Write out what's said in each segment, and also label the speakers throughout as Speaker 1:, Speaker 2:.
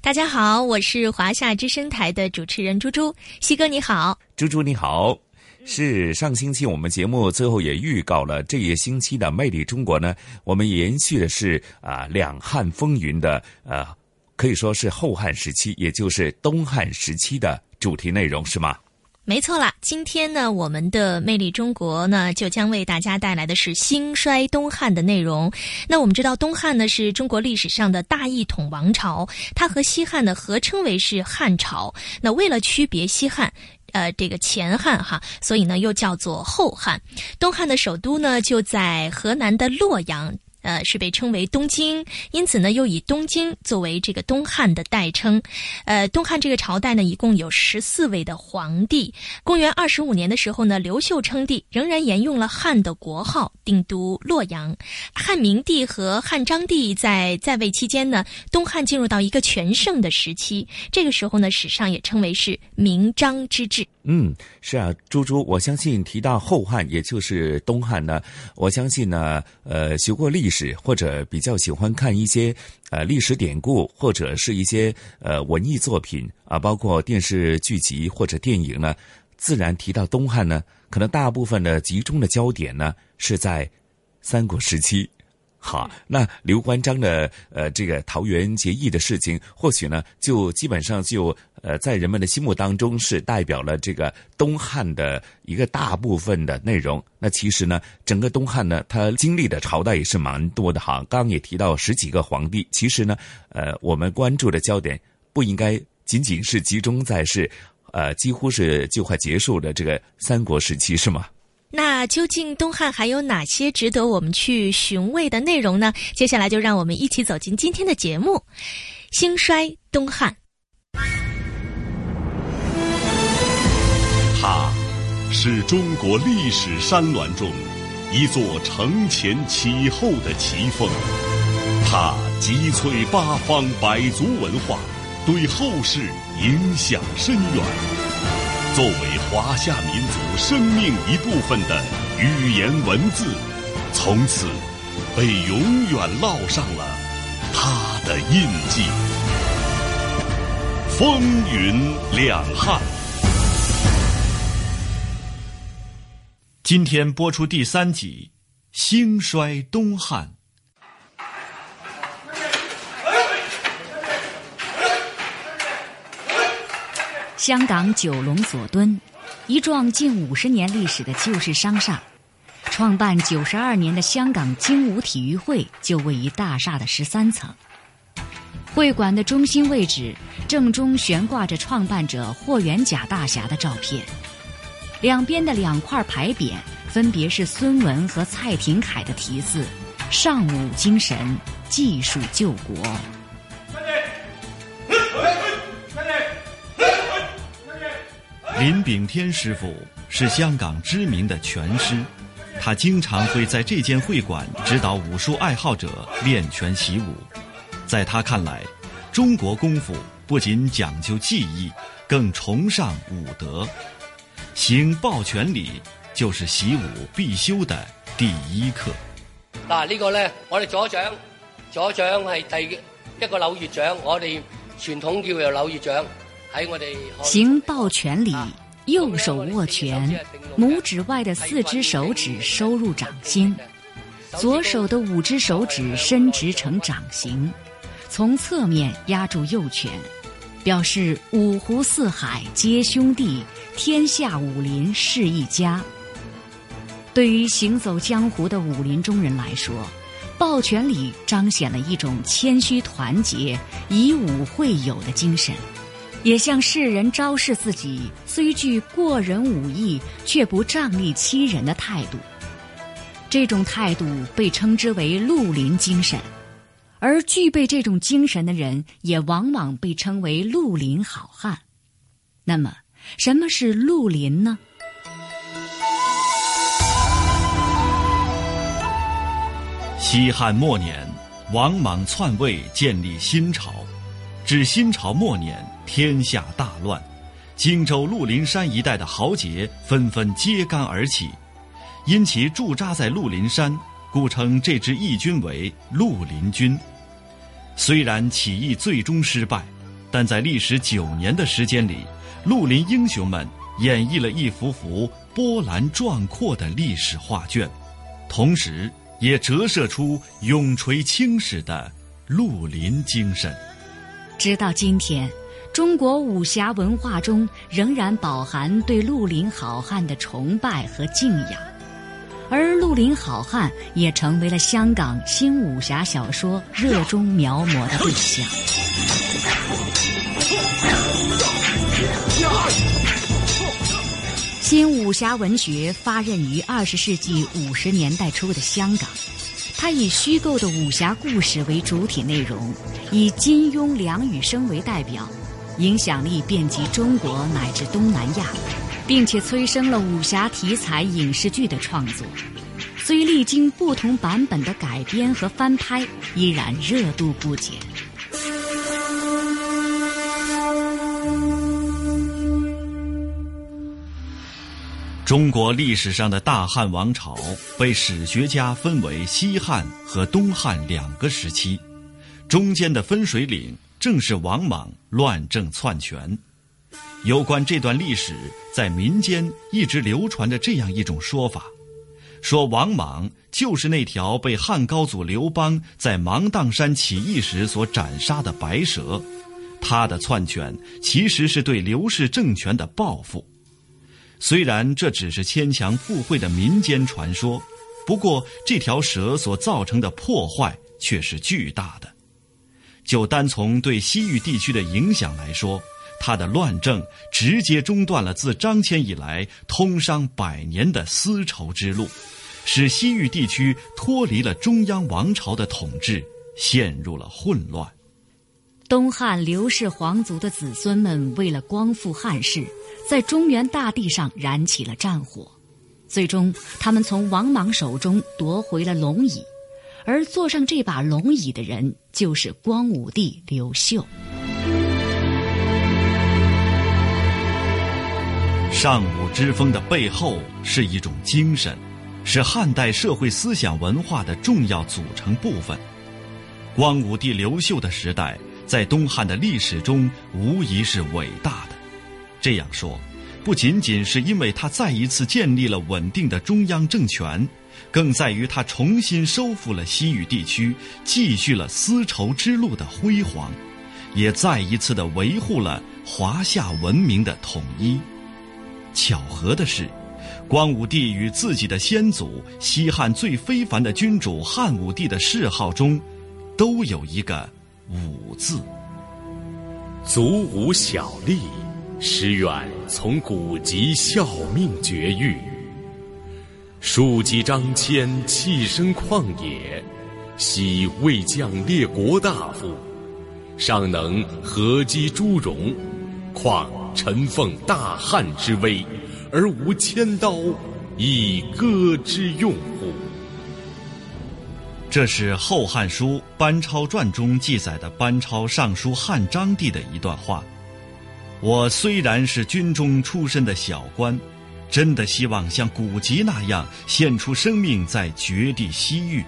Speaker 1: 大家好，我是华夏之声台的主持人猪猪。西哥你好，
Speaker 2: 猪猪你好。是上星期我们节目最后也预告了这一星期的《魅力中国》呢，我们延续的是啊两汉风云的呃，可以说是后汉时期，也就是东汉时期的主题内容，是吗？
Speaker 1: 没错啦，今天呢，我们的《魅力中国》呢，就将为大家带来的是兴衰东汉的内容。那我们知道，东汉呢是中国历史上的大一统王朝，它和西汉呢合称为是汉朝。那为了区别西汉。呃，这个前汉哈，所以呢又叫做后汉。东汉的首都呢就在河南的洛阳。呃，是被称为东京，因此呢，又以东京作为这个东汉的代称。呃，东汉这个朝代呢，一共有十四位的皇帝。公元二十五年的时候呢，刘秀称帝，仍然沿用了汉的国号，定都洛阳。汉明帝和汉章帝在在位期间呢，东汉进入到一个全盛的时期。这个时候呢，史上也称为是明章之治。
Speaker 2: 嗯，是啊，猪猪，我相信提到后汉，也就是东汉呢，我相信呢，呃，学过历史或者比较喜欢看一些呃历史典故，或者是一些呃文艺作品啊，包括电视剧集或者电影呢，自然提到东汉呢，可能大部分的集中的焦点呢是在三国时期。好，那刘关张的呃这个桃园结义的事情，或许呢就基本上就呃在人们的心目当中是代表了这个东汉的一个大部分的内容。那其实呢，整个东汉呢，它经历的朝代也是蛮多的哈。刚刚也提到十几个皇帝，其实呢，呃，我们关注的焦点不应该仅仅是集中在是，呃，几乎是就快结束的这个三国时期，是吗？
Speaker 1: 那究竟东汉还有哪些值得我们去寻味的内容呢？接下来就让我们一起走进今天的节目《兴衰东汉》。
Speaker 3: 它是中国历史山峦中一座承前启后的奇峰，它集萃八方百族文化，对后世影响深远。作为华夏民族生命一部分的语言文字，从此被永远烙上了它的印记。风云两汉，今天播出第三集《兴衰东汉》。
Speaker 4: 香港九龙佐敦，一幢近五十年历史的旧式商厦，创办九十二年的香港精武体育会就位于大厦的十三层。会馆的中心位置正中悬挂着创办者霍元甲大侠的照片，两边的两块牌匾分别是孙文和蔡廷锴的题字：“尚武精神，技术救国。”
Speaker 3: 林炳天师傅是香港知名的拳师，他经常会在这间会馆指导武术爱好者练拳习武。在他看来，中国功夫不仅讲究技艺，更崇尚武德。行抱拳礼就是习武必修的第一课。
Speaker 5: 嗱，呢個咧，我哋左掌，左掌係第一個柳葉掌，我哋傳統叫做柳葉掌。
Speaker 4: 行抱拳礼，右手握拳，拇指外的四只手指收入掌心，左手的五只手指伸直成掌形，从侧面压住右拳，表示五湖四海皆兄弟，天下武林是一家。对于行走江湖的武林中人来说，抱拳礼彰显了一种谦虚团结、以武会友的精神，也向世人昭示自己虽具过人武艺，却不仗义欺人的态度。这种态度被称之为绿林精神，而具备这种精神的人，也往往被称为绿林好汉。那么，什么是绿林呢？
Speaker 6: 西汉末年，王莽篡位，建立新朝。至新朝末年，天下大乱，荆州鹿林山一带的豪杰纷纷揭竿而起。因其驻扎在鹿林山，故称这支义军为鹿林军。虽然起义最终失败，但在历时九年的时间里，绿林英雄们演绎了一幅幅波澜壮阔的历史画卷，同时。也折射出永垂青史的绿林精神。
Speaker 4: 直到今天，中国武侠文化中仍然饱含对绿林好汉的崇拜和敬仰，而绿林好汉也成为了香港新武侠小说热衷描摹的对象。新武侠文学发轫于二十世纪五十年代初的香港，它以虚构的武侠故事为主体内容，以金庸、梁羽生为代表，影响力遍及中国乃至东南亚，并且催生了武侠题材影视剧的创作。虽历经不同版本的改编和翻拍，依然热度不减。
Speaker 6: 中国历史上的大汉王朝被史学家分为西汉和东汉两个时期，中间的分水岭正是王莽乱政篡权。有关这段历史，在民间一直流传着这样一种说法：说王莽就是那条被汉高祖刘邦在芒砀山起义时所斩杀的白蛇，他的篡权其实是对刘氏政权的报复。虽然这只是牵强附会的民间传说，不过这条蛇所造成的破坏却是巨大的。就单从对西域地区的影响来说，他的乱政直接中断了自张骞以来通商百年的丝绸之路，使西域地区脱离了中央王朝的统治，陷入了混乱。
Speaker 4: 东汉刘氏皇族的子孙们为了光复汉室。在中原大地上燃起了战火，最终他们从王莽手中夺回了龙椅，而坐上这把龙椅的人就是光武帝刘秀。
Speaker 6: 尚武之风的背后是一种精神，是汉代社会思想文化的重要组成部分。光武帝刘秀的时代，在东汉的历史中无疑是伟大的。这样说，不仅仅是因为他再一次建立了稳定的中央政权，更在于他重新收复了西域地区，继续了丝绸之路的辉煌，也再一次的维护了华夏文明的统一。巧合的是，光武帝与自己的先祖西汉最非凡的君主汉武帝的谥号中，都有一个“武”字。
Speaker 7: 足无小利。实愿从古籍效命绝育，庶几张骞弃身旷野，昔未将列国大夫，尚能合击诸戎，况臣奉大汉之威，而无千刀以割之用乎？
Speaker 6: 这是《后汉书·班超传》中记载的班超上书汉章帝的一段话。我虽然是军中出身的小官，真的希望像古籍那样献出生命在绝地西域，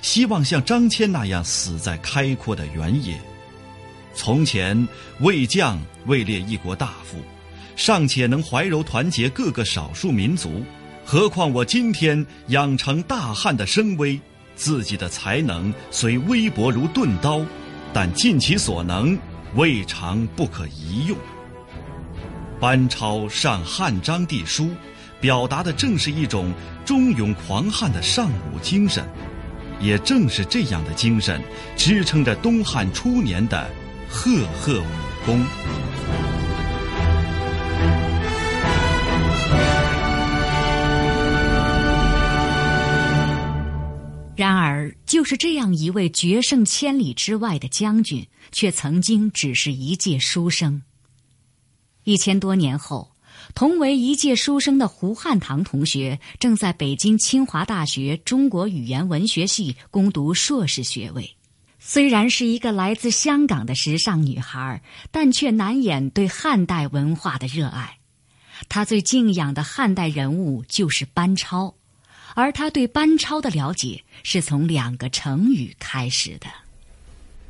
Speaker 6: 希望像张骞那样死在开阔的原野。从前魏将位列一国大夫，尚且能怀柔团结各个少数民族，何况我今天养成大汉的声威，自己的才能虽微薄如钝刀，但尽其所能。未尝不可一用。班超上汉章帝书，表达的正是一种忠勇狂悍的尚武精神，也正是这样的精神，支撑着东汉初年的赫赫武功。
Speaker 4: 然而，就是这样一位决胜千里之外的将军，却曾经只是一介书生。一千多年后，同为一届书生的胡汉堂同学，正在北京清华大学中国语言文学系攻读硕士学位。虽然是一个来自香港的时尚女孩，但却难掩对汉代文化的热爱。她最敬仰的汉代人物就是班超。而他对班超的了解是从两个成语开始的。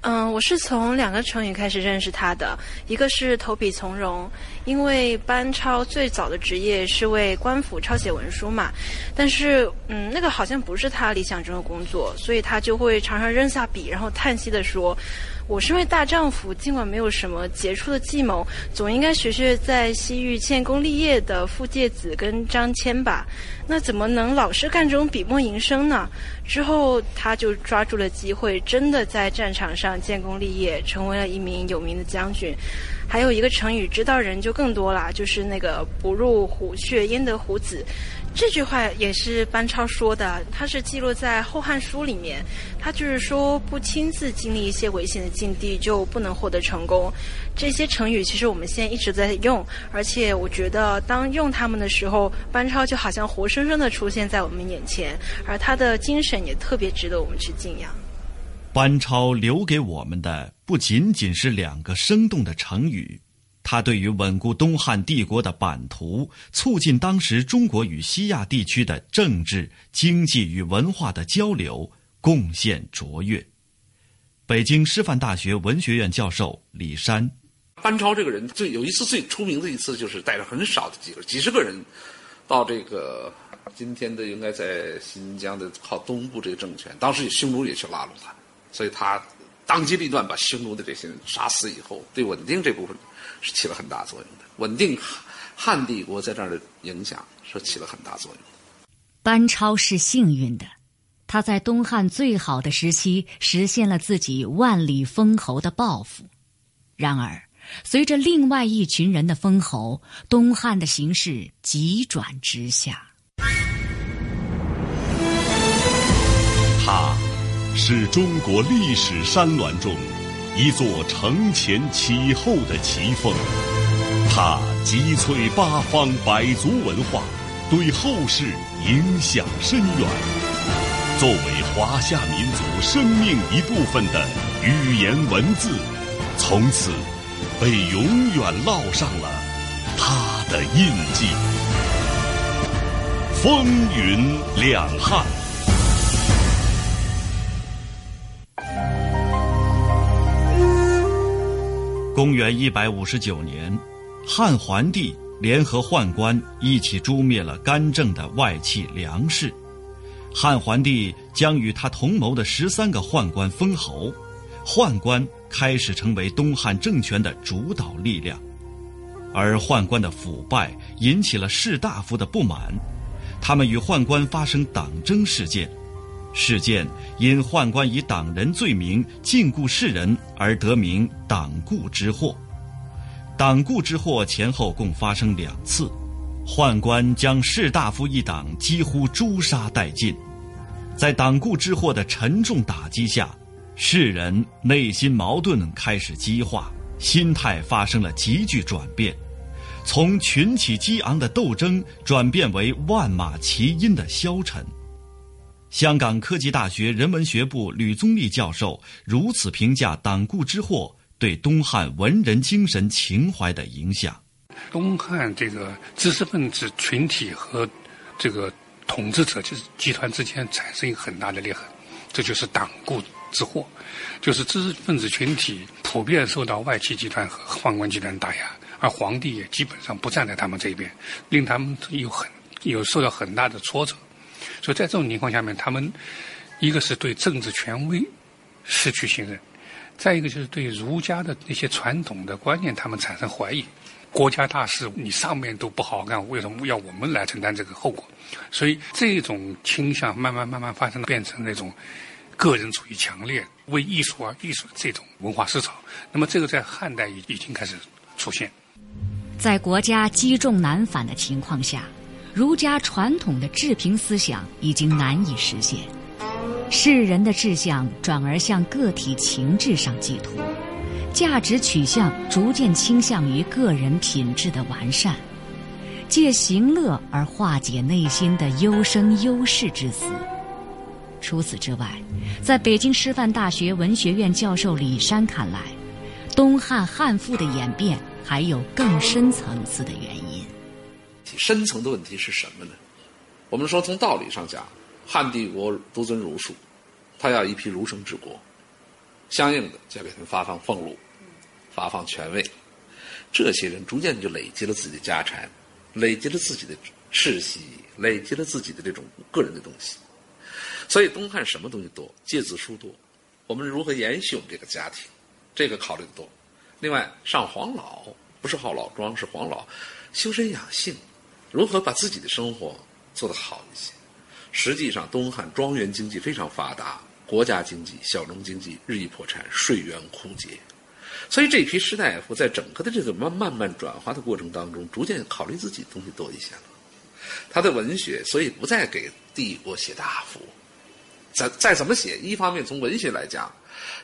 Speaker 8: 嗯，我是从两个成语开始认识他的，一个是投笔从戎，因为班超最早的职业是为官府抄写文书嘛，但是嗯，那个好像不是他理想中的工作，所以他就会常常扔下笔，然后叹息的说。我身为大丈夫，尽管没有什么杰出的计谋，总应该学学在西域建功立业的傅介子跟张骞吧。那怎么能老是干这种笔墨营生呢？之后他就抓住了机会，真的在战场上建功立业，成为了一名有名的将军。还有一个成语，知道人就更多啦，就是那个“不入虎穴，焉得虎子”。这句话也是班超说的，他是记录在《后汉书》里面。他就是说，不亲自经历一些危险的境地，就不能获得成功。这些成语其实我们现在一直在用，而且我觉得，当用他们的时候，班超就好像活生生的出现在我们眼前，而他的精神也特别值得我们去敬仰。
Speaker 6: 班超留给我们的不仅仅是两个生动的成语。他对于稳固东汉帝国的版图，促进当时中国与西亚地区的政治、经济与文化的交流贡献卓越。北京师范大学文学院教授李山，
Speaker 9: 班超这个人最有一次最出名的一次，就是带着很少的几个几十个人，到这个今天的应该在新疆的靠东部这个政权，当时匈奴也去拉拢他，所以他当机立断把匈奴的这些人杀死以后，对稳定这部分。是起了很大作用的，稳定汉帝国在这儿的影响是起了很大作用。
Speaker 4: 班超是幸运的，他在东汉最好的时期实现了自己万里封侯的抱负。然而，随着另外一群人的封侯，东汉的形势急转直下。
Speaker 3: 他，是中国历史山峦中。一座承前启后的奇峰，它击碎八方百族文化，对后世影响深远。作为华夏民族生命一部分的语言文字，从此被永远烙上了它的印记。风云两汉。
Speaker 6: 公元一百五十九年，汉桓帝联合宦官一起诛灭了干政的外戚梁氏。汉桓帝将与他同谋的十三个宦官封侯，宦官开始成为东汉政权的主导力量。而宦官的腐败引起了士大夫的不满，他们与宦官发生党争事件。事件因宦官以党人罪名禁锢士人而得名“党锢之祸”。党锢之祸前后共发生两次，宦官将士大夫一党几乎诛杀殆尽。在党锢之祸的沉重打击下，士人内心矛盾开始激化，心态发生了急剧转变，从群起激昂的斗争转变为万马齐喑的消沉。香港科技大学人文学部吕宗立教授如此评价党锢之祸对东汉文人精神情怀的影响：
Speaker 10: 东汉这个知识分子群体和这个统治者就是集团之间产生一个很大的裂痕，这就是党锢之祸。就是知识分子群体普遍受到外戚集团和宦官集团打压，而皇帝也基本上不站在他们这一边，令他们有很有受到很大的挫折。所以在这种情况下面，他们一个是对政治权威失去信任，再一个就是对儒家的那些传统的观念，他们产生怀疑。国家大事，你上面都不好好干，为什么要我们来承担这个后果？所以这种倾向慢慢慢慢发生，变成那种个人主义强烈、为艺术而艺术这种文化思潮。那么这个在汉代已已经开始出现。
Speaker 4: 在国家积重难返的情况下，儒家传统的治平思想已经难以实现，世人的志向转而向个体情志上寄托。价值取向逐渐倾向于个人品质的完善，借行乐而化解内心的忧生忧世之思。除此之外，在北京师范大学文学院教授李山看来，东汉汉赋的演变还有更深层次的原因。
Speaker 9: 深层的问题是什么呢？我们说从道理上讲，汉帝国独尊儒术，他要一批儒生治国，相应的就要给他们发放俸禄。发放权位，这些人逐渐就累积了自己的家产，累积了自己的世袭，累积了自己的这种个人的东西。所以东汉什么东西多？借字书多。我们如何延续我们这个家庭？这个考虑的多。另外，上黄老不是好老庄，是黄老，修身养性，如何把自己的生活做得好一些？实际上，东汉庄园经济非常发达，国家经济、小农经济日益破产，税源枯竭。所以这批士大夫在整个的这个慢慢慢转化的过程当中，逐渐考虑自己东西多一些了。他的文学，所以不再给帝国写大赋。再再怎么写，一方面从文学来讲，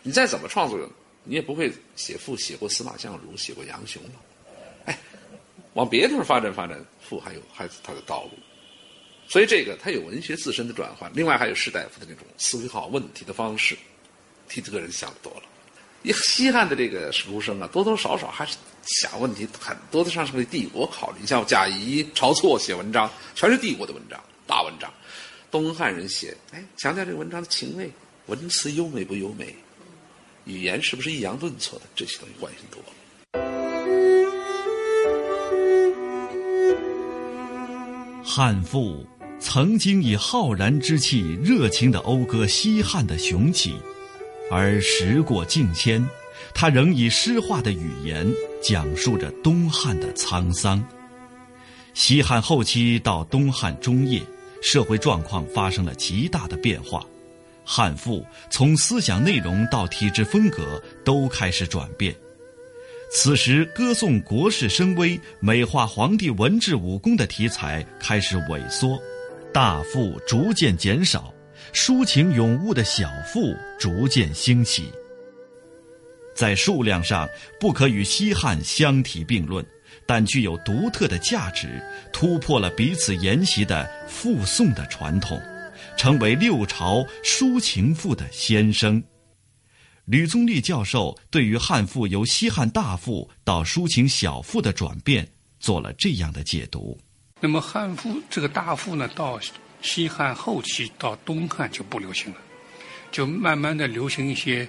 Speaker 9: 你再怎么创作，你也不会写赋写过司马相如，写过杨雄了。往别的地方发展发展，富还有还有它的道路。所以这个他有文学自身的转换，另外还有士大夫的那种思考问题的方式，替这个人想多了。西汉的这个儒生啊，多多少少还是想问题很多的，上是为帝国考虑。你像贾谊、晁错写文章，全是帝国的文章，大文章。东汉人写，哎，强调这个文章的情味，文辞优美不优美，语言是不是抑扬顿挫的，这些东西关心多了。
Speaker 6: 汉赋曾经以浩然之气，热情的讴歌西汉的雄起。而时过境迁，他仍以诗化的语言讲述着东汉的沧桑。西汉后期到东汉中叶，社会状况发生了极大的变化，汉赋从思想内容到体制风格都开始转变。此时，歌颂国士声威、美化皇帝文治武功的题材开始萎缩，大赋逐渐减少。抒情咏物的小赋逐渐兴起，在数量上不可与西汉相提并论，但具有独特的价值，突破了彼此沿袭的赋颂的传统，成为六朝抒情赋的先声。吕宗立教授对于汉赋由西汉大赋到抒情小赋的转变做了这样的解读。
Speaker 10: 那么汉赋这个大赋呢，到。西汉后期到东汉就不流行了，就慢慢的流行一些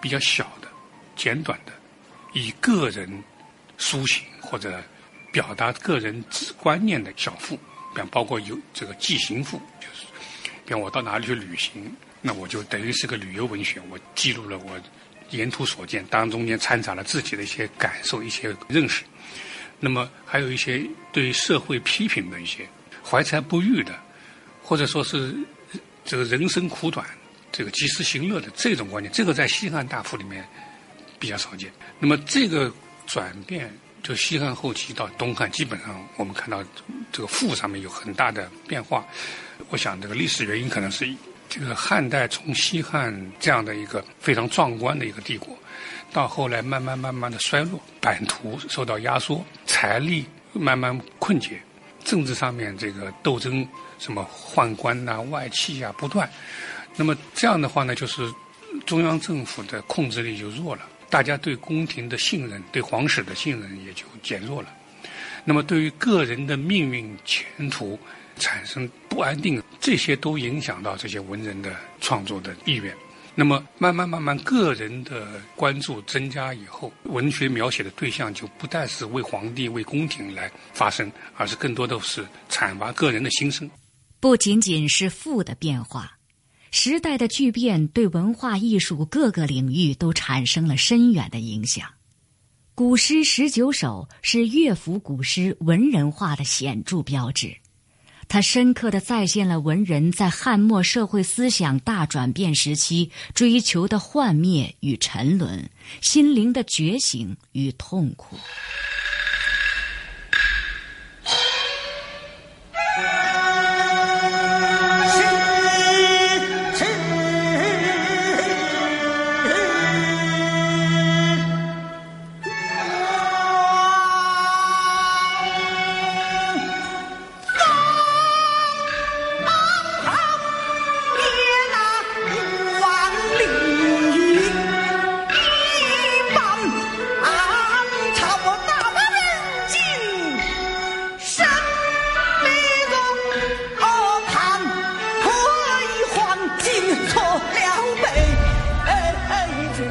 Speaker 10: 比较小的、简短的，以个人抒情或者表达个人观念的小赋，比方包括有这个寄行赋，就是比方我到哪里去旅行，那我就等于是个旅游文学，我记录了我沿途所见，当中间掺杂了自己的一些感受、一些认识。那么还有一些对社会批评的一些怀才不遇的。或者说是这个人生苦短，这个及时行乐的这种观念，这个在西汉大赋里面比较少见。那么这个转变，就西汉后期到东汉，基本上我们看到这个赋上面有很大的变化。我想这个历史原因可能是这个汉代从西汉这样的一个非常壮观的一个帝国，到后来慢慢慢慢的衰落，版图受到压缩，财力慢慢困竭，政治上面这个斗争。什么宦官呐、外戚啊不断，那么这样的话呢，就是中央政府的控制力就弱了，大家对宫廷的信任、对皇室的信任也就减弱了。那么对于个人的命运前途产生不安定，这些都影响到这些文人的创作的意愿。那么慢慢慢慢，个人的关注增加以后，文学描写的对象就不再是为皇帝、为宫廷来发声，而是更多的是阐发个人的心声。
Speaker 4: 不仅仅是赋的变化，时代的巨变对文化艺术各个领域都产生了深远的影响。古诗十九首是乐府古诗文人化的显著标志，他深刻的再现了文人在汉末社会思想大转变时期追求的幻灭与沉沦，心灵的觉醒与痛苦。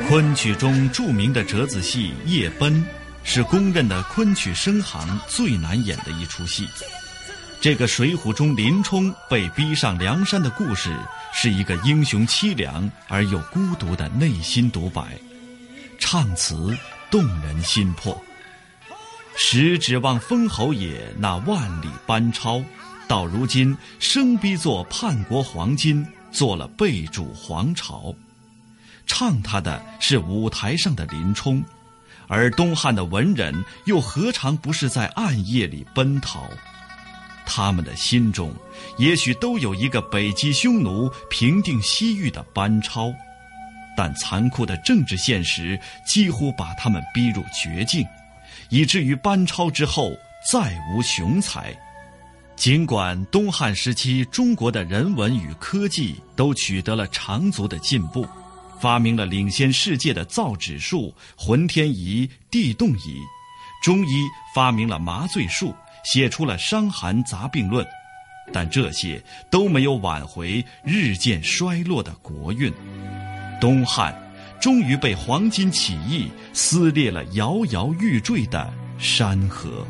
Speaker 6: 昆曲中著名的折子戏《夜奔》，是公认的昆曲生行最难演的一出戏。这个《水浒》中林冲被逼上梁山的故事，是一个英雄凄凉而又孤独的内心独白，唱词动人心魄。时指望封侯爷那万里班超，到如今生逼做叛国黄金，做了背主皇朝。唱他的是舞台上的林冲，而东汉的文人又何尝不是在暗夜里奔逃？他们的心中，也许都有一个北击匈奴、平定西域的班超，但残酷的政治现实几乎把他们逼入绝境，以至于班超之后再无雄才。尽管东汉时期中国的人文与科技都取得了长足的进步。发明了领先世界的造纸术、浑天仪、地动仪，中医发明了麻醉术，写出了《伤寒杂病论》，但这些都没有挽回日渐衰落的国运。东汉终于被黄巾起义撕裂了摇摇欲坠的山河。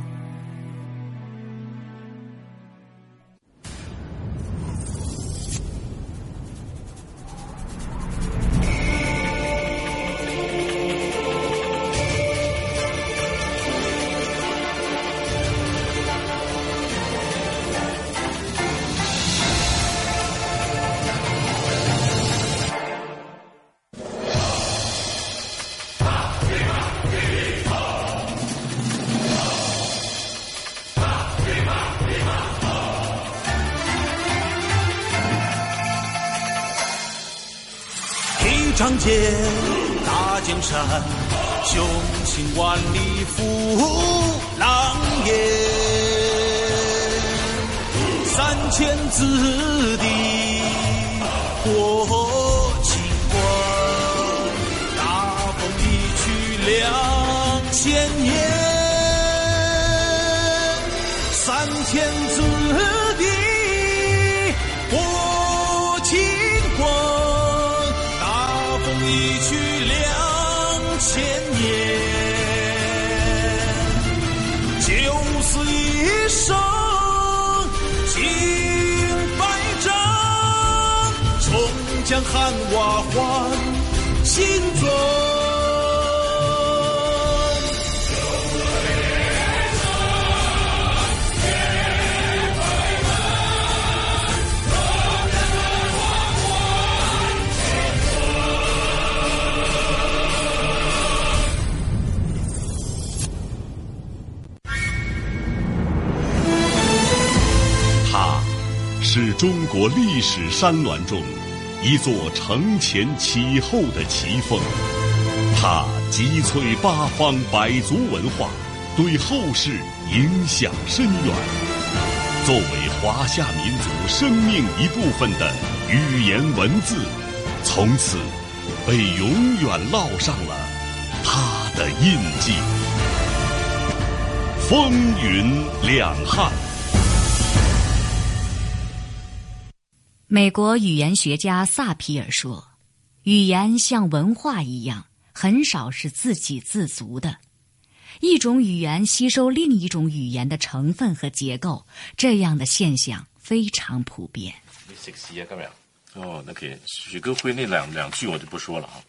Speaker 11: 剑大江山，雄心万里赴狼烟。三千子弟过秦关，大风一去两千年。三千子终将汉瓦换新装。
Speaker 3: 是中国历史山峦中一座承前启后的奇峰，它集萃八方百族文化，对后世影响深远。作为华夏民族生命一部分的语言文字，从此被永远烙上了它的印记。风云两汉。
Speaker 4: 美国语言学家萨皮尔说：“语言像文化一样，很少是自给自足的。一种语言吸收另一种语言的成分和结构，这样的现象非常普遍。”
Speaker 12: 你食屎啊！今日哦，那可以。许歌辉那两两句我就不说了啊。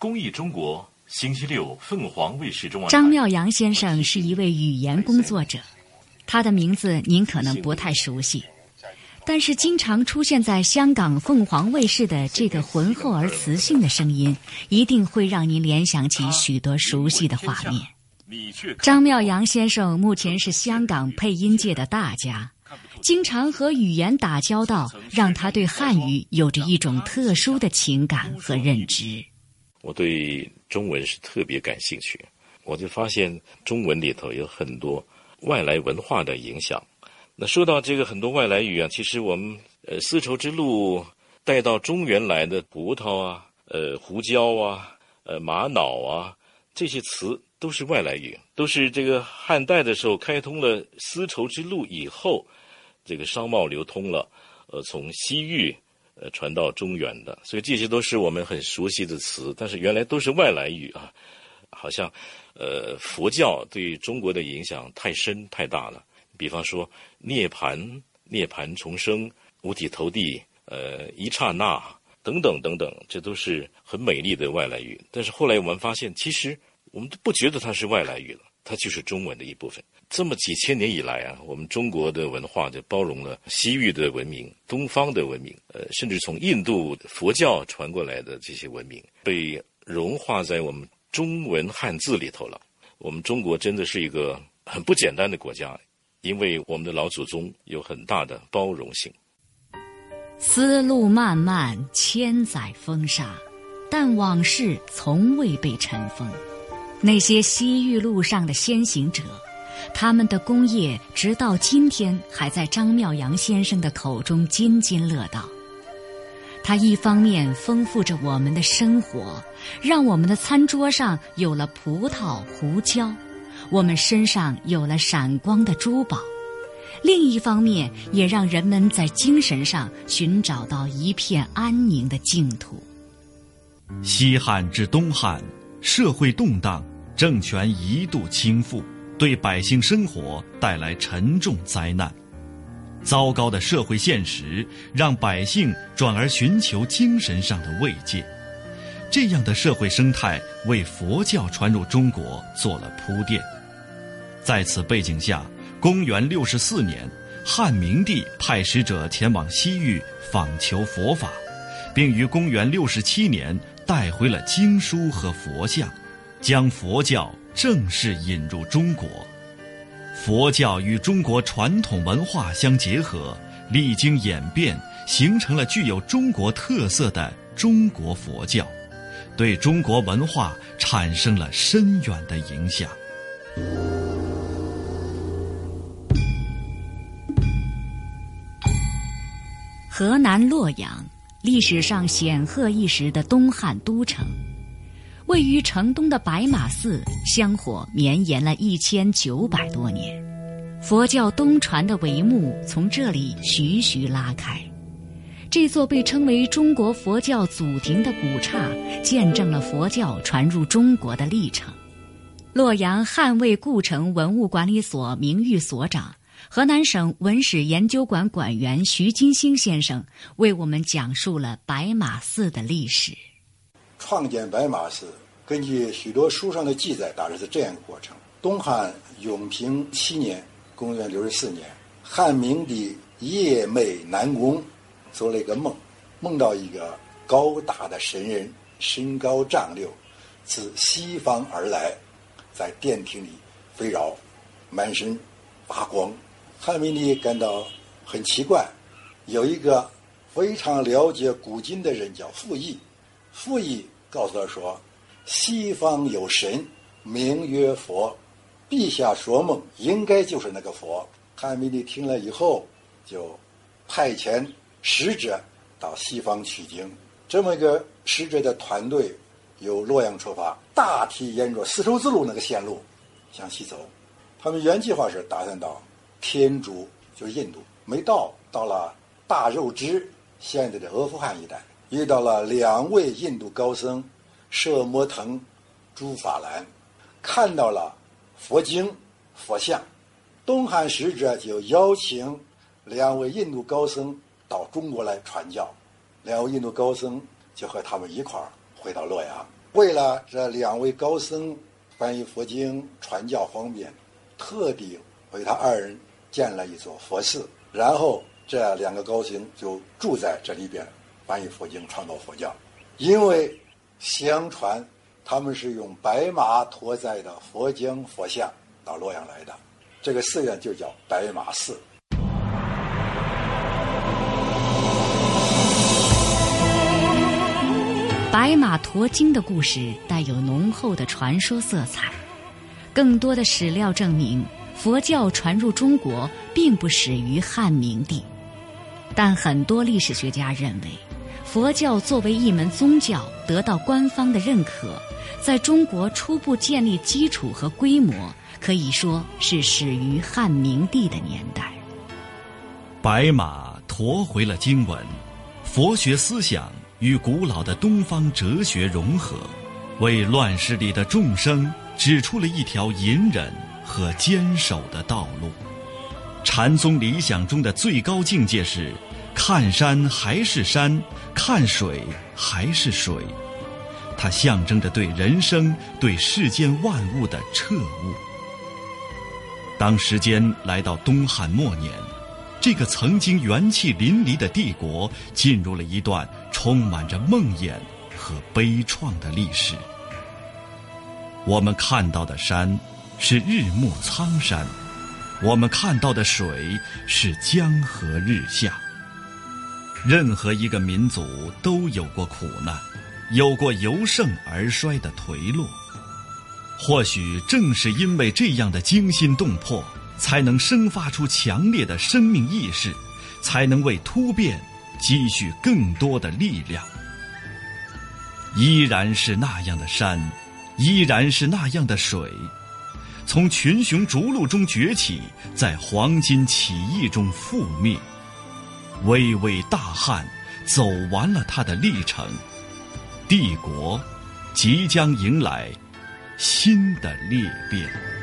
Speaker 12: 公益中国，星期六凤凰卫视中文。
Speaker 4: 张妙阳先生是一位语言工作者，他的名字您可能不太熟悉，但是经常出现在香港凤凰卫视的这个浑厚而磁性的声音，一定会让您联想起许多熟悉的画面。张妙阳先生目前是香港配音界的大家。经常和语言打交道，让他对汉语有着一种特殊的情感和认知。
Speaker 12: 我对中文是特别感兴趣，我就发现中文里头有很多外来文化的影响。那说到这个很多外来语啊，其实我们呃丝绸之路带到中原来的葡萄啊、呃胡椒啊、呃玛瑙啊这些词都是外来语，都是这个汉代的时候开通了丝绸之路以后。这个商贸流通了，呃，从西域呃传到中原的，所以这些都是我们很熟悉的词，但是原来都是外来语啊，好像呃佛教对中国的影响太深太大了。比方说涅盘、涅盘重生、五体投地、呃一刹那等等等等，这都是很美丽的外来语。但是后来我们发现，其实我们都不觉得它是外来语了，它就是中文的一部分。这么几千年以来啊，我们中国的文化就包容了西域的文明、东方的文明，呃，甚至从印度佛教传过来的这些文明，被融化在我们中文汉字里头了。我们中国真的是一个很不简单的国家，因为我们的老祖宗有很大的包容性。
Speaker 4: 丝路漫漫千载风沙，但往事从未被尘封。那些西域路上的先行者。他们的功业直到今天还在张妙阳先生的口中津津乐道。他一方面丰富着我们的生活，让我们的餐桌上有了葡萄、胡椒，我们身上有了闪光的珠宝；另一方面，也让人们在精神上寻找到一片安宁的净土。
Speaker 6: 西汉至东汉，社会动荡，政权一度倾覆。对百姓生活带来沉重灾难，糟糕的社会现实让百姓转而寻求精神上的慰藉。这样的社会生态为佛教传入中国做了铺垫。在此背景下，公元六十四年，汉明帝派使者前往西域访求佛法，并于公元六十七年带回了经书和佛像，将佛教。正式引入中国，佛教与中国传统文化相结合，历经演变，形成了具有中国特色的中国佛教，对中国文化产生了深远的影响。
Speaker 4: 河南洛阳，历史上显赫一时的东汉都城。位于城东的白马寺香火绵延了一千九百多年，佛教东传的帷幕从这里徐徐拉开。这座被称为中国佛教祖庭的古刹，见证了佛教传入中国的历程。洛阳汉魏故城文物管理所名誉所长、河南省文史研究馆馆员徐金星先生为我们讲述了白马寺的历史。
Speaker 13: 创建白马寺，根据许多书上的记载，大致是这样一个过程：东汉永平七年（公元六十四年），汉明帝夜寐南宫，做了一个梦，梦到一个高大的神人，身高丈六，自西方而来，在殿厅里飞绕，满身发光。汉明帝感到很奇怪，有一个非常了解古今的人叫傅毅。傅毅告诉他说：“西方有神，名曰佛，陛下说梦应该就是那个佛。”汉明帝听了以后，就派遣使者到西方取经。这么一个使者的团队由洛阳出发，大体沿着丝绸之路那个线路向西走。他们原计划是打算到天竺，就是印度，没到，到了大肉支，现在的阿富汗一带。遇到了两位印度高僧，舍摩腾、朱法兰，看到了佛经、佛像，东汉使者就邀请两位印度高僧到中国来传教。两位印度高僧就和他们一块儿回到洛阳。为了这两位高僧翻译佛经、传教方便，特地为他二人建了一座佛寺。然后这两个高僧就住在这里边，翻译佛经、传导佛教。因为相传他们是用白马驮载的佛经佛像到洛阳来的，这个寺院就叫白马寺。
Speaker 4: 白马驮经的故事带有浓厚的传说色彩，更多的史料证明，佛教传入中国并不始于汉明帝，但很多历史学家认为，佛教作为一门宗教得到官方的认可，在中国初步建立基础和规模，可以说是始于汉明帝的年代。
Speaker 6: 白马驮回了经文，佛学思想。与古老的东方哲学融合，为乱世里的众生指出了一条隐忍和坚守的道路。禅宗理想中的最高境界是：看山还是山，看水还是水。它象征着对人生、对世间万物的彻悟。当时间来到东汉末年。这个曾经元气淋漓的帝国，进入了一段充满着梦魇和悲怆的历史。我们看到的山是日暮苍山，我们看到的水是江河日下。任何一个民族都有过苦难，有过由盛而衰的颓落。或许正是因为这样的惊心动魄。才能生发出强烈的生命意识，才能为突变积蓄更多的力量。依然是那样的山，依然是那样的水，从群雄逐鹿中崛起，在黄巾起义中覆灭。巍巍大汉走完了他的历程，帝国即将迎来新的裂变。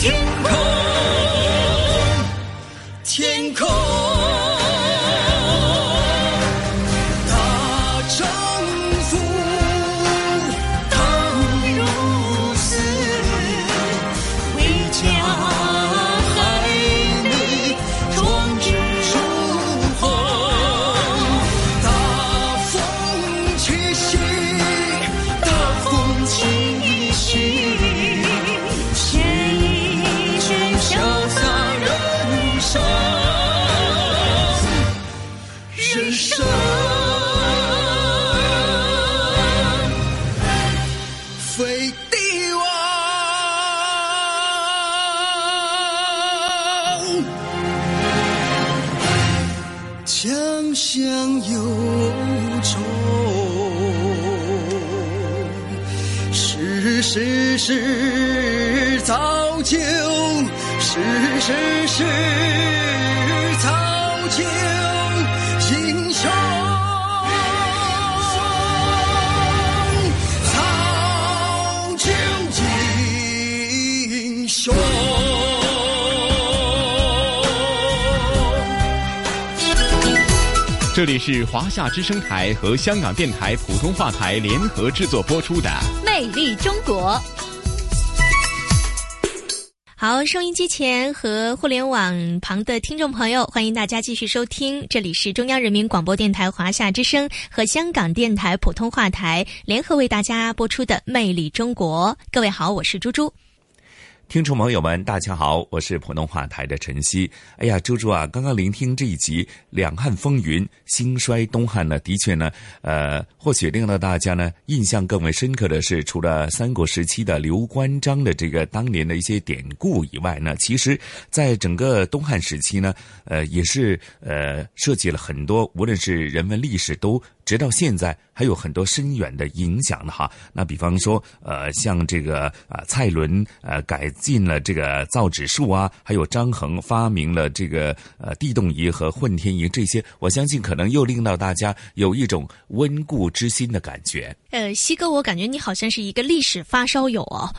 Speaker 14: 想
Speaker 15: 这里是华夏之声台和香港电台普通话台联合制作播出的《
Speaker 16: 魅力中国》。
Speaker 1: 好，收音机前和互联网旁的听众朋友，欢迎大家继续收听，这里是中央人民广播电台华夏之声和香港电台普通话台联合为大家播出的《魅力中国》。各位好，我是猪猪。
Speaker 2: 听众朋友们，大家好，我是普通话台的陈曦。哎呀，猪猪啊，刚刚聆听这一集《两汉风云》，兴衰东汉呢，的确呢，呃，或许令到大家呢印象更为深刻的是，除了三国时期的刘关张的这个当年的一些典故以外呢，其实在整个东汉时期呢，呃，也是呃涉及了很多，无论是人文历史都。直到现在还有很多深远的影响的哈。那比方说，呃，像这个啊，蔡伦呃改进了这个造纸术啊，还有张衡发明了这个呃地动仪和混天仪这些，我相信可能又令到大家有一种温故知新的感觉。
Speaker 1: 呃，西哥，我感觉你好像是一个历史发烧友哦。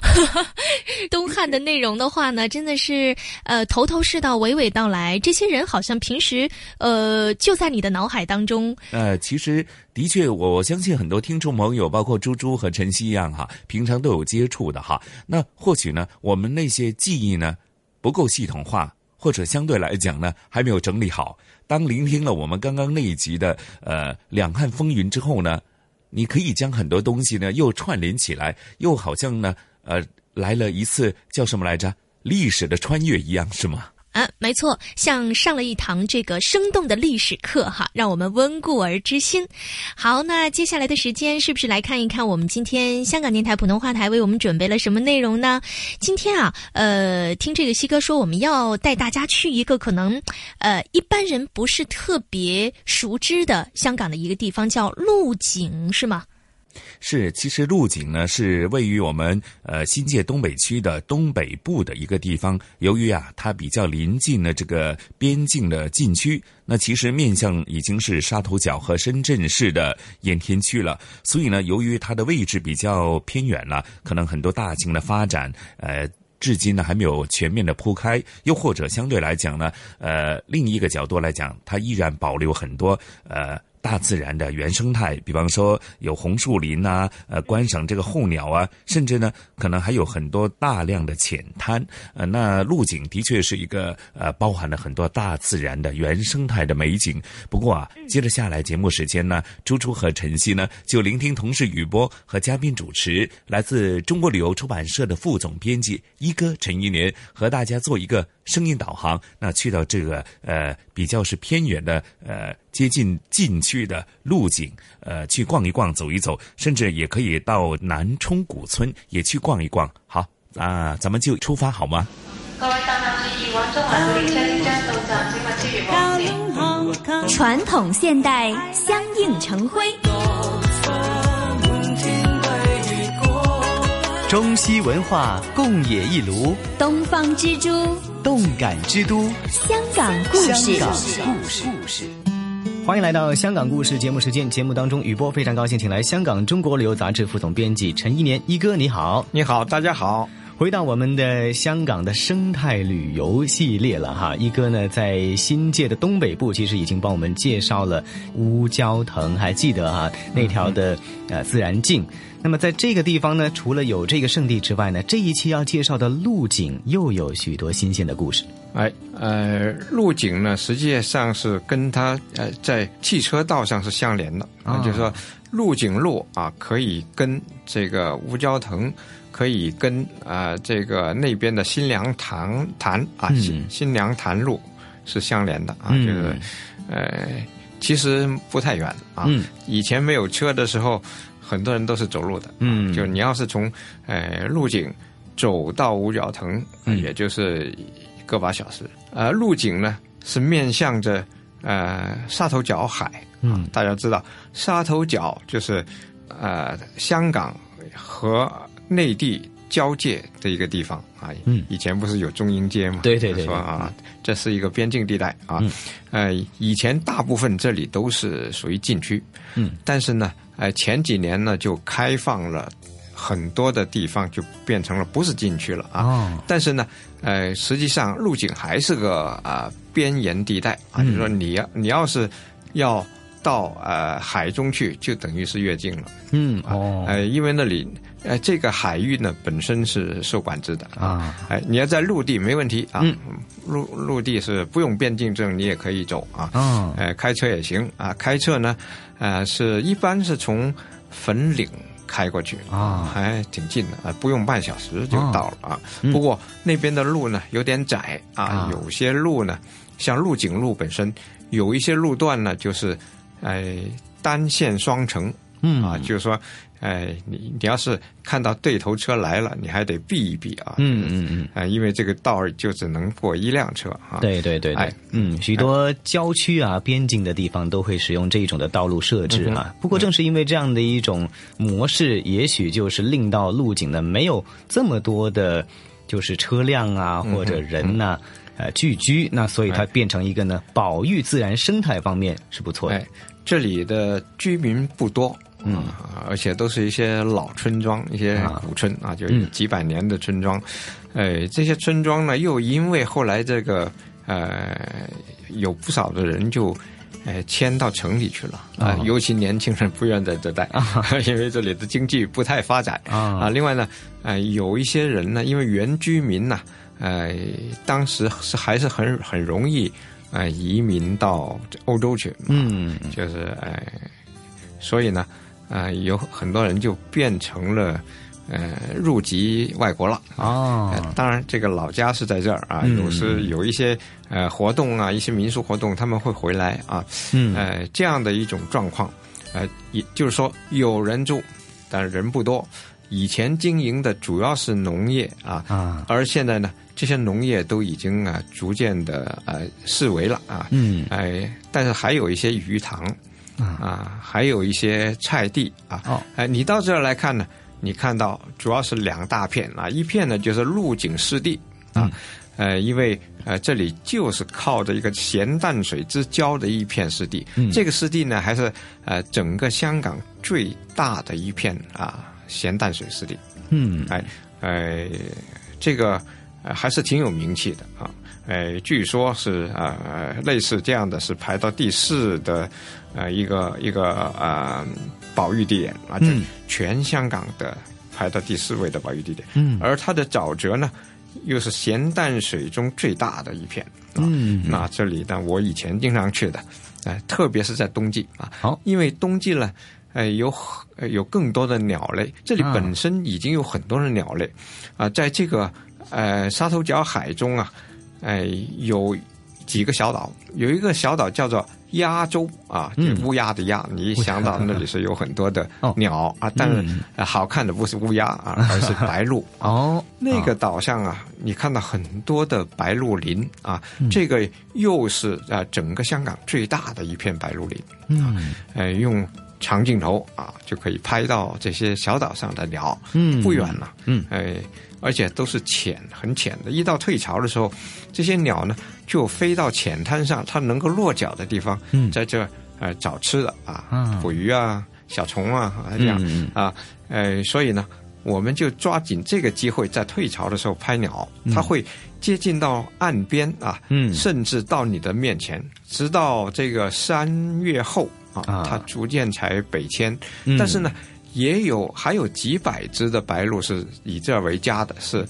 Speaker 1: 东汉的内容的话呢，真的是呃 头头是道、娓娓道来。这些人好像平时呃就在你的脑海当中。
Speaker 2: 呃，其实。的确，我相信很多听众朋友，包括猪猪和晨曦一样哈，平常都有接触的哈。那或许呢，我们那些记忆呢不够系统化，或者相对来讲呢还没有整理好。当聆听了我们刚刚那一集的呃两汉风云之后呢，你可以将很多东西呢又串联起来，又好像呢呃来了一次叫什么来着历史的穿越一样，是吗？
Speaker 1: 啊，没错，像上了一堂这个生动的历史课哈，让我们温故而知新。好，那接下来的时间是不是来看一看我们今天香港电台普通话台为我们准备了什么内容呢？今天啊，呃，听这个西哥说，我们要带大家去一个可能呃一般人不是特别熟知的香港的一个地方，叫鹿景，是吗？
Speaker 2: 是，其实鹿井呢是位于我们呃新界东北区的东北部的一个地方。由于啊它比较临近了这个边境的禁区，那其实面向已经是沙头角和深圳市的盐田区了。所以呢，由于它的位置比较偏远了，可能很多大型的发展呃至今呢还没有全面的铺开。又或者相对来讲呢，呃另一个角度来讲，它依然保留很多呃。大自然的原生态，比方说有红树林啊，呃，观赏这个候鸟啊，甚至呢，可能还有很多大量的浅滩。呃，那路景的确是一个呃，包含了很多大自然的原生态的美景。不过啊，接着下来节目时间呢，朱朱和晨曦呢，就聆听同事雨波和嘉宾主持，来自中国旅游出版社的副总编辑一哥陈一年和大家做一个。声音导航，那去到这个呃比较是偏远的呃接近禁区的路景，呃去逛一逛走一走，甚至也可以到南充古村也去逛一逛。好啊，咱们就出发好吗？
Speaker 16: 传统现代相映成辉。
Speaker 17: 中西文化共冶一炉，
Speaker 16: 东方之珠，
Speaker 17: 动感之都，
Speaker 16: 香港故事。
Speaker 17: 香港故事，故事。欢迎来到香港故事节目时间。节目当中，雨波非常高兴，请来香港中国旅游杂志副总编辑陈一年一哥，你好，
Speaker 18: 你好，大家好。
Speaker 17: 回到我们的香港的生态旅游系列了哈，一哥呢在新界的东北部，其实已经帮我们介绍了乌蛟藤，还记得哈那条的呃自然径。那么在这个地方呢，除了有这个圣地之外呢，这一期要介绍的鹿景又有许多新鲜的故事。
Speaker 18: 哎，呃，鹿景呢实际上是跟它呃在汽车道上是相连的啊，就是说鹿景路啊可以跟这个乌蛟腾。可以跟啊这个那边的新娘潭潭啊新新娘潭路是相连的啊，就是呃其实不太远啊。以前没有车的时候，很多人都是走路的。嗯，就你要是从呃路景走到五角腾，也就是个把小时。呃，路景呢是面向着呃沙头角海。嗯，大家知道沙头角就是呃香港和。内地交界的一个地方啊。
Speaker 17: 嗯，
Speaker 18: 以前不是有中英街吗？
Speaker 17: 对对对
Speaker 18: 说啊，这是一个边境地带啊。嗯呃，以前大部分这里都是属于禁区。
Speaker 17: 嗯，
Speaker 18: 但是呢，呃，前几年呢就开放了。很多的地方就变成了不是禁区了啊，
Speaker 17: 哦、
Speaker 18: 但是呢，呃，实际上路景还是个啊、呃、边沿地带啊，就是说你要你要是要到呃海中去，就等于是越境了。
Speaker 17: 嗯哦，
Speaker 18: 呃，因为那里呃这个海域呢本身是受管制的
Speaker 17: 啊，
Speaker 18: 哎，你要在陆地没问题啊，
Speaker 17: 嗯、
Speaker 18: 陆陆地是不用边境证你也可以走啊，
Speaker 17: 哦，
Speaker 18: 呃，开车也行啊，开车呢，呃，是一般是从粉岭。开过去
Speaker 17: 啊，
Speaker 18: 还挺近的啊，不用半小时就到了啊。
Speaker 17: 嗯、
Speaker 18: 不过那边的路呢有点窄啊，
Speaker 17: 啊
Speaker 18: 有些路呢，像陆景路本身有一些路段呢，就是，哎、呃，单线双程，
Speaker 17: 嗯
Speaker 18: 啊，就是说，哎，你你要是看到对头车来了，你还得避一避啊。
Speaker 17: 嗯嗯嗯，
Speaker 18: 啊，因为这个道儿就只能过一辆车啊。
Speaker 17: 对对对对，
Speaker 18: 哎、
Speaker 17: 嗯，许多郊区啊、边境的地方都会使用这种的道路设置啊。
Speaker 18: 嗯、
Speaker 17: 不过正是因为这样的一种模式，也许就是令到路景呢没有这么多的，就是车辆啊或者人呐、啊。
Speaker 18: 嗯
Speaker 17: 呃，聚居，那所以它变成一个呢，保育自然生态方面是不错的。
Speaker 18: 哎，这里的居民不多，
Speaker 17: 嗯、
Speaker 18: 啊，而且都是一些老村庄，一些古村啊，就几百年的村庄。
Speaker 17: 嗯、
Speaker 18: 呃，这些村庄呢，又因为后来这个呃，有不少的人就。呃，迁到城里去了啊、
Speaker 17: 哦，
Speaker 18: 尤其年轻人不愿在这待，
Speaker 17: 啊、
Speaker 18: 因为这里的经济不太发展
Speaker 17: 啊。
Speaker 18: 另外呢，呃，有一些人呢，因为原居民呢、啊，呃，当时是还是很很容易呃移民到欧洲去，
Speaker 17: 嗯，
Speaker 18: 就是呃，所以呢，呃，有很多人就变成了。呃，入籍外国了
Speaker 17: 啊、
Speaker 18: 呃。当然，这个老家是在这儿啊。
Speaker 17: 嗯、
Speaker 18: 有时有一些呃活动啊，一些民俗活动，他们会回来啊。
Speaker 17: 嗯。
Speaker 18: 呃，这样的一种状况，呃，也就是说有人住，但人不多。以前经营的主要是农业啊，
Speaker 17: 啊，
Speaker 18: 而现在呢，这些农业都已经啊逐渐的呃式微了啊。
Speaker 17: 嗯。
Speaker 18: 哎、呃，但是还有一些鱼塘啊，还有一些菜地啊。
Speaker 17: 哦。
Speaker 18: 哎、呃，你到这儿来看呢。你看到主要是两大片啊，一片呢就是陆景湿地啊，
Speaker 17: 嗯、
Speaker 18: 呃，因为呃这里就是靠着一个咸淡水之交的一片湿地，
Speaker 17: 嗯、
Speaker 18: 这个湿地呢还是呃整个香港最大的一片啊咸淡水湿地，
Speaker 17: 嗯，
Speaker 18: 哎，呃，这个呃还是挺有名气的啊，呃，据说是呃类似这样的是排到第四的呃一个一个呃。保育地点啊，就全香港的排到第四位的保育地点。
Speaker 17: 嗯，
Speaker 18: 而它的沼泽呢，又是咸淡水中最大的一片。啊、
Speaker 17: 嗯，
Speaker 18: 那这里呢，我以前经常去的，哎、呃，特别是在冬季啊。
Speaker 17: 好，
Speaker 18: 因为冬季呢，呃，有呃有更多的鸟类，这里本身已经有很多的鸟类啊、呃，在这个呃沙头角海中啊，哎、呃、有几个小岛，有一个小岛叫做。鸭洲啊，就乌鸦的鸦，你一想到那里是有很多的鸟啊，但是、呃、好看的不是乌鸦啊，而是白鹭。
Speaker 17: 哦，
Speaker 18: 那个岛上啊，你看到很多的白鹭林啊，这个又是啊整个香港最大的一片白鹭林。
Speaker 17: 嗯，
Speaker 18: 哎，用长镜头啊就可以拍到这些小岛上的鸟。
Speaker 17: 嗯，
Speaker 18: 不远了。
Speaker 17: 嗯，
Speaker 18: 哎。而且都是浅很浅的，一到退潮的时候，这些鸟呢就飞到浅滩上，它能够落脚的地方，
Speaker 17: 嗯，
Speaker 18: 在这呃找吃的啊，
Speaker 17: 啊。
Speaker 18: 捕鱼啊、小虫啊这样、
Speaker 17: 嗯、
Speaker 18: 啊，呃，所以呢，我们就抓紧这个机会，在退潮的时候拍鸟，
Speaker 17: 嗯、
Speaker 18: 它会接近到岸边啊，
Speaker 17: 嗯，
Speaker 18: 甚至到你的面前，直到这个三月后啊，
Speaker 17: 啊。
Speaker 18: 它逐渐才北迁，
Speaker 17: 嗯、
Speaker 18: 但是呢。也有还有几百只的白鹭是以这为家的，是，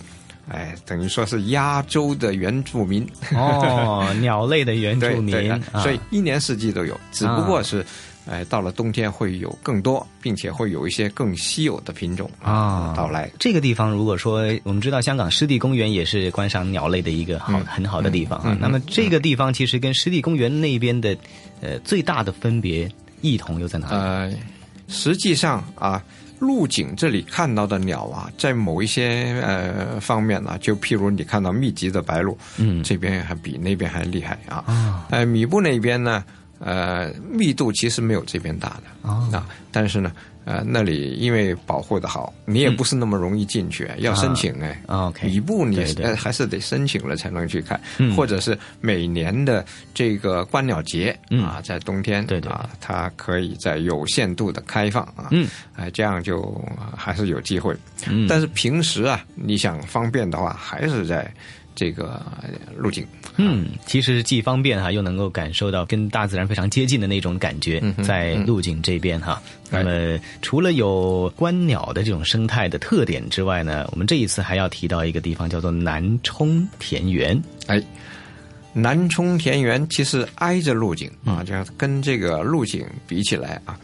Speaker 18: 哎，等于说是亚洲的原住民
Speaker 17: 哦，鸟类的原住民，
Speaker 18: 对对所以一年四季都有，只不过是，哎，到了冬天会有更多，并且会有一些更稀有的品种
Speaker 17: 啊
Speaker 18: 到来。
Speaker 17: 这个地方如果说我们知道香港湿地公园也是观赏鸟类的一个好、
Speaker 18: 嗯、
Speaker 17: 很好的地方啊，
Speaker 18: 嗯、
Speaker 17: 那么这个地方其实跟湿地公园那边的呃最大的分别异同又在哪里？
Speaker 18: 呃。实际上啊，陆景这里看到的鸟啊，在某一些呃方面呢、啊，就譬如你看到密集的白鹭，
Speaker 17: 嗯，
Speaker 18: 这边还比那边还厉害啊。
Speaker 17: 啊，
Speaker 18: 呃，米布那边呢，呃，密度其实没有这边大的。
Speaker 17: 哦
Speaker 18: 啊，但是呢，呃，那里因为保护的好，你也不是那么容易进去，要申请哎。
Speaker 17: 啊 OK，
Speaker 18: 一部你还是得申请了才能去看，
Speaker 17: 嗯。
Speaker 18: 或者是每年的这个观鸟节、
Speaker 17: 嗯。
Speaker 18: 啊，在冬天啊，它可以在有限度的开放啊，
Speaker 17: 嗯，
Speaker 18: 哎、这样就啊还是有机会。
Speaker 17: 嗯。
Speaker 18: 但是平时啊，你想方便的话，还是在这个呃路径。
Speaker 17: 嗯，其实既方便哈，又能够感受到跟大自然非常接近的那种感觉，在路景这边哈。那么除了有观鸟的这种生态的特点之外呢，我们这一次还要提到一个地方，叫做南充田园。
Speaker 18: 哎，南充田园其实挨着路景
Speaker 17: 嗯
Speaker 18: 啊，就跟这个路景比起来啊，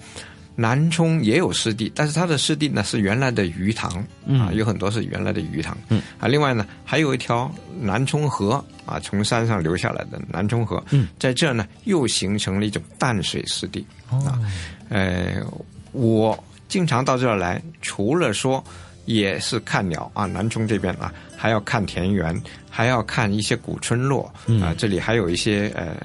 Speaker 18: 南充也有湿地，但是它的湿地呢是原来的鱼塘啊，有很多是原来的鱼塘。
Speaker 17: 嗯
Speaker 18: 啊，另外呢还有一条南充河啊，从山上流下来的南充河，
Speaker 17: 嗯，
Speaker 18: 在这呢又形成了一种淡水湿地
Speaker 17: 哦
Speaker 18: 啊。呃，我经常到这儿来，除了说也是看鸟啊，南充这边啊，还要看田园，还要看一些古村落
Speaker 17: 嗯。
Speaker 18: 啊。这里还有一些呃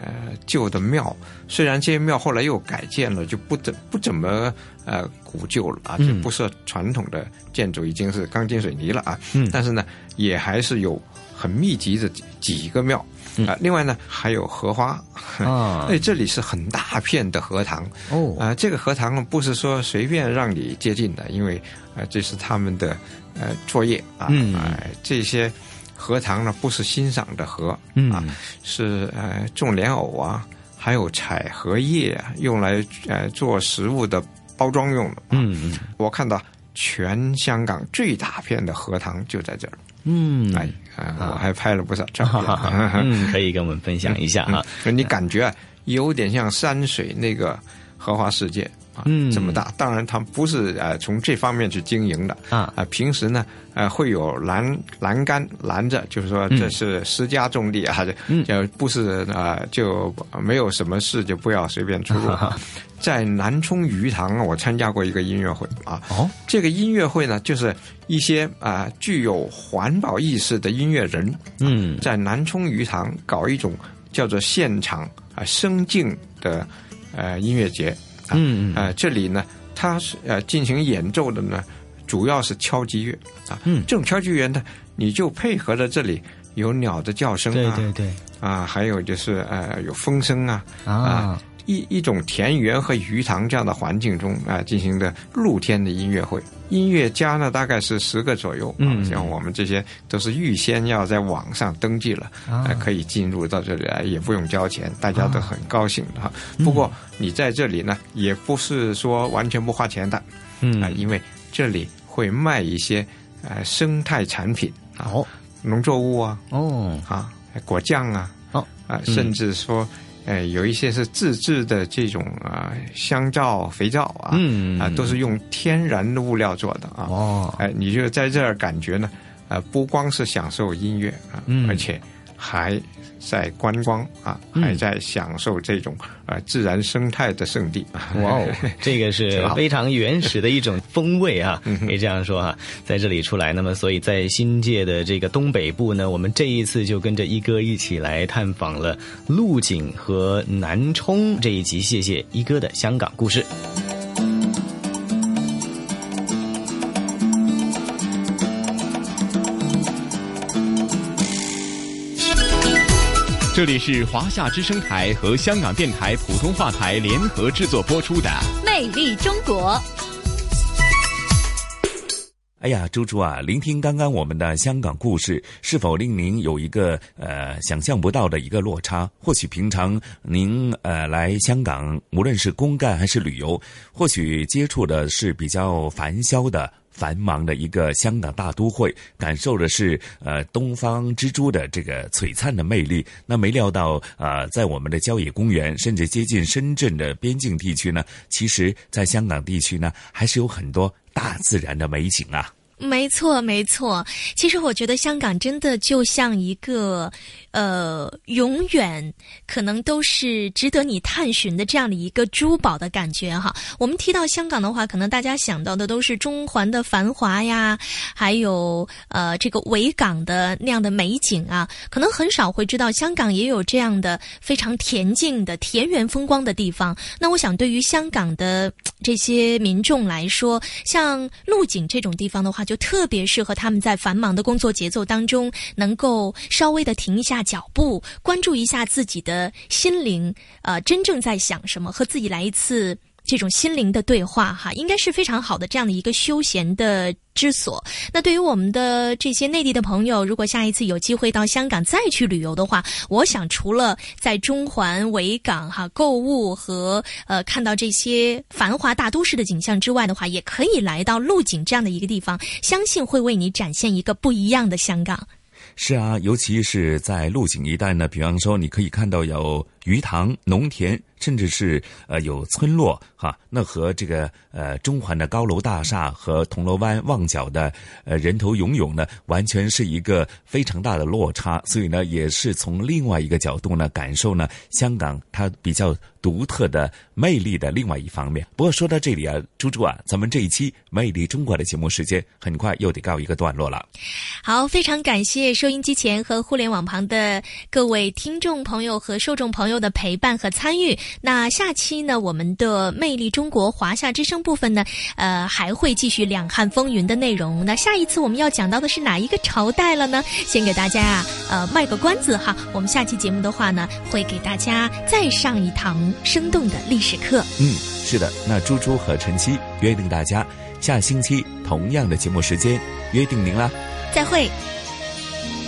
Speaker 18: 旧的庙，虽然这些庙后来又改建了，就不怎不怎么呃古旧了啊，
Speaker 17: 嗯。
Speaker 18: 就不是传统的建筑，已经是钢筋水泥了啊。
Speaker 17: 嗯。
Speaker 18: 但是呢，也还是有很密集的几几个庙。啊，另外呢，还有荷花。
Speaker 17: 啊。
Speaker 18: 哎，这里是很大片的荷塘。
Speaker 17: 哦。
Speaker 18: 啊、这个荷塘呢，不是说随便让你接近的，因为啊、这是他们的呃作业啊，
Speaker 17: 嗯
Speaker 18: 哎这些荷塘呢不是欣赏的荷，
Speaker 17: 嗯
Speaker 18: 啊，是呃种莲藕啊，还有采荷叶啊，用来呃做食物的包装用的。
Speaker 17: 嗯
Speaker 18: 我看到全香港最大片的荷塘就在这儿。
Speaker 17: 嗯，
Speaker 18: 哎，啊我还拍了不少照片。
Speaker 17: 嗯，可以跟我们分享一下哈。
Speaker 18: 嗯你感觉啊有点像山水那个荷花世界啊，
Speaker 17: 嗯
Speaker 18: 这么大。当然，他不是呃从这方面去经营的
Speaker 17: 啊
Speaker 18: 啊。平时呢，呃会有栏栏杆拦着，就是说
Speaker 17: 嗯
Speaker 18: 这是私家种地啊，
Speaker 17: 嗯
Speaker 18: 就不是啊就没有什么事就不要随便出入。在南充鱼塘啊，我参加过一个音乐会啊。
Speaker 17: 哦，
Speaker 18: 这个音乐会呢，就是一些啊、具有环保意识的音乐人，
Speaker 17: 嗯，
Speaker 18: 在南充鱼塘搞一种叫做现场啊声境的呃音乐节。啊、
Speaker 17: 嗯嗯
Speaker 18: 呃，这里呢，它是呃进行演奏的呢，主要是敲击乐啊。
Speaker 17: 嗯，
Speaker 18: 这种敲击乐呢，你就配合着这里有鸟的叫声啊，
Speaker 17: 对对对，
Speaker 18: 啊，还有就是呃有风声啊
Speaker 17: 啊。
Speaker 18: 一一种田园和鱼塘这样的环境中啊、进行的露天的音乐会，音乐家呢大概是十个左右，
Speaker 17: 嗯。
Speaker 18: 啊，像我们这些都是预先要在网上登记了，
Speaker 17: 啊。
Speaker 18: 呃可以进入到这里来，也不用交钱，大家都很高兴的哈。
Speaker 17: 嗯。
Speaker 18: 不过你在这里呢，也不是说完全不花钱的，
Speaker 17: 嗯。
Speaker 18: 啊、因为这里会卖一些呃生态产品啊，
Speaker 17: 哦。
Speaker 18: 农作物啊，
Speaker 17: 哦。
Speaker 18: 啊果酱啊，
Speaker 17: 哦。
Speaker 18: 啊，
Speaker 17: 嗯。
Speaker 18: 甚至说。呃，有一些是自制的这种啊、香皂、肥皂啊，
Speaker 17: 嗯。
Speaker 18: 啊，都是用天然的物料做的啊。
Speaker 17: 哦，
Speaker 18: 哎，你就在这儿感觉呢，呃，不光是享受音乐啊，
Speaker 17: 嗯。
Speaker 18: 而且还在观光啊，
Speaker 17: 嗯
Speaker 18: 还在享受这种呃自然生态的圣地。
Speaker 17: 哇哦，这个是非常原始的一种风味啊，
Speaker 18: 嗯
Speaker 17: 可以这样说哈、在这里出来。那么，所以在新界的这个东北部呢，我们这一次就跟着一哥一起来探访了鹿景和南充这一集。谢谢一哥的香港故事。
Speaker 15: 这里是华夏之声台和香港电台普通话台联合制作播出的《
Speaker 16: 魅力中国》。
Speaker 2: 哎呀，猪猪啊，聆听刚刚我们的香港故事，是否令您有一个呃想象不到的一个落差？或许平常您呃来香港，无论是公干还是旅游，或许接触的是比较繁嚣的。繁忙的一个香港大都会，感受的是呃东方之珠的这个璀璨的魅力。那没料到啊，在我们的郊野公园，甚至接近深圳的边境地区呢，其实在香港地区呢，还是有很多大自然的美景啊。
Speaker 1: 没错，没错。其实我觉得香港真的就像一个，呃，永远可能都是值得你探寻的这样的一个珠宝的感觉哈。我们提到香港的话，可能大家想到的都是中环的繁华呀，还有呃这个维港的那样的美景啊，可能很少会知道香港也有这样的非常恬静的田园风光的地方。那我想，对于香港的这些民众来说，像鹿景这种地方的话，就就特别适合他们在繁忙的工作节奏当中，能够稍微的停一下脚步，关注一下自己的心灵，呃，真正在想什么，和自己来一次这种心灵的对话，哈，应该是非常好的这样的一个休闲的之所。那对于我们的这些内地的朋友，如果下一次有机会到香港再去旅游的话，我想除了在中环维港哈购物和呃看到这些繁华大都市的景象之外的话，也可以来到鹿景这样的一个地方，相信会为你展现一个不一样的香港。
Speaker 2: 是啊，尤其是在鹿景一带呢，比方说你可以看到有鱼塘、农田，甚至是呃有村落哈。那和这个呃中环的高楼大厦和铜锣湾旺角的呃人头涌涌呢，完全是一个非常大的落差。所以呢，也是从另外一个角度呢，感受呢香港它比较独特的魅力的另外一方面。不过说到这里啊，猪猪啊，咱们这一期《魅力中国》的节目时间很快又得告一个段落了。
Speaker 1: 好，非常感谢收音机前和互联网旁的各位听众朋友和受众朋友友的陪伴和参与。那下期呢，我们的《魅力中国》华夏之声部分呢，呃，还会继续两汉风云的内容。那下一次我们要讲到的是哪一个朝代了呢？先给大家啊，呃，卖个关子哈。我们下期节目的话呢，会给大家再上一堂生动的历史课。
Speaker 2: 嗯，是的。那猪猪和晨曦约定大家下星期同样的节目时间约定您啦。
Speaker 1: 再会。